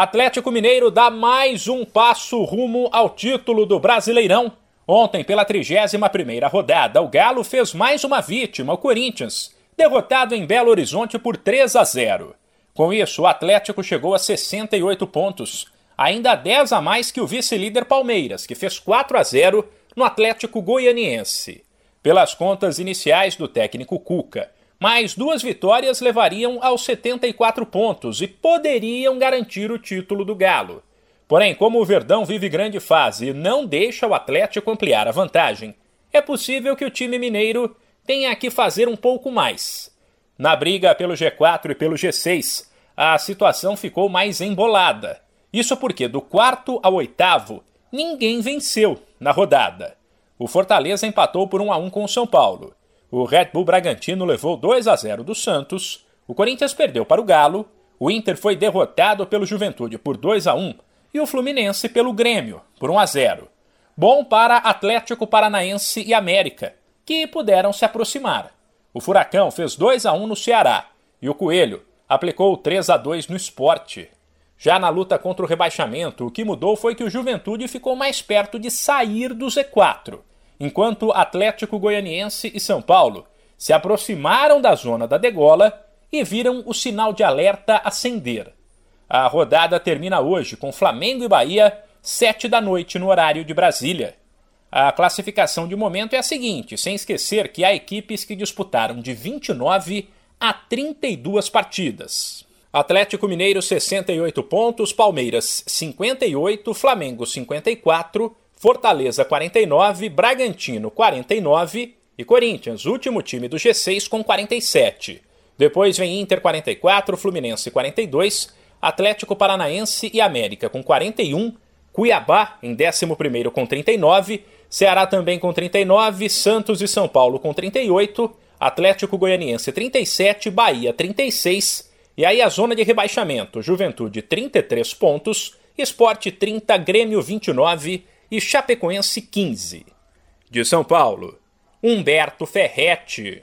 Atlético Mineiro dá mais um passo rumo ao título do Brasileirão. Ontem, pela 31ª rodada, o Galo fez mais uma vítima, o Corinthians, derrotado em Belo Horizonte por 3 a 0. Com isso, o Atlético chegou a 68 pontos, ainda 10 a mais que o vice-líder Palmeiras, que fez 4 a 0 no Atlético Goianiense. Pelas contas iniciais do técnico Cuca, mais duas vitórias levariam aos 74 pontos e poderiam garantir o título do Galo. Porém, como o Verdão vive grande fase e não deixa o Atlético ampliar a vantagem, é possível que o time mineiro tenha que fazer um pouco mais. Na briga pelo G4 e pelo G6, a situação ficou mais embolada. Isso porque do quarto ao oitavo, ninguém venceu na rodada. O Fortaleza empatou por 1 a 1 com o São Paulo. O Red Bull Bragantino levou 2 a 0 do Santos, o Corinthians perdeu para o Galo, o Inter foi derrotado pelo Juventude por 2 a 1 e o Fluminense pelo Grêmio por 1 a 0. Bom para Atlético Paranaense e América, que puderam se aproximar. O Furacão fez 2 a 1 no Ceará e o Coelho aplicou 3 a 2 no Esporte. Já na luta contra o rebaixamento, o que mudou foi que o Juventude ficou mais perto de sair do Z4 enquanto Atlético Goianiense e São Paulo se aproximaram da zona da degola e viram o sinal de alerta acender. A rodada termina hoje com Flamengo e Bahia, 7 da noite no horário de Brasília. A classificação de momento é a seguinte, sem esquecer que há equipes que disputaram de 29 a 32 partidas. Atlético Mineiro 68 pontos, Palmeiras 58, Flamengo 54, Fortaleza 49, Bragantino 49 e Corinthians, último time do G6 com 47. Depois vem Inter 44, Fluminense 42, Atlético Paranaense e América com 41, Cuiabá em 11º com 39, Ceará também com 39, Santos e São Paulo com 38, Atlético Goianiense 37, Bahia 36, e aí a zona de rebaixamento, Juventude 33 pontos, Esporte 30, Grêmio 29 e Chapecoense 15. De São Paulo, Humberto Ferretti.